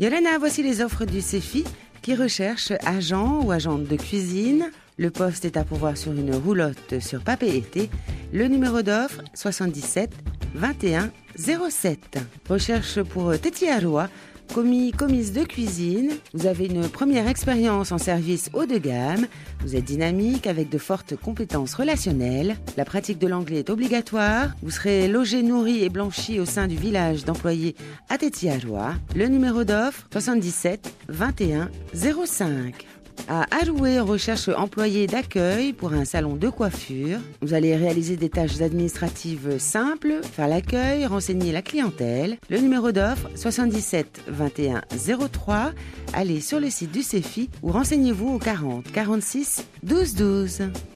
Yolena, voici les offres du CEFI qui recherche agent ou agente de cuisine. Le poste est à pourvoir sur une roulotte sur papier été. Le numéro d'offre 77 21 07. Recherche pour Téti Aroua, commis commise de cuisine. Vous avez une première expérience en service haut de gamme. Vous êtes dynamique avec de fortes compétences relationnelles. La pratique de l'anglais est obligatoire. Vous serez logé, nourri et blanchi au sein du village d'employés à Téti Aroua. Le numéro d'offre 77 21 05. À on recherche employé d'accueil pour un salon de coiffure. Vous allez réaliser des tâches administratives simples, faire l'accueil, renseigner la clientèle. Le numéro d'offre 77 21 03. Allez sur le site du CEFI ou renseignez-vous au 40 46 12 12.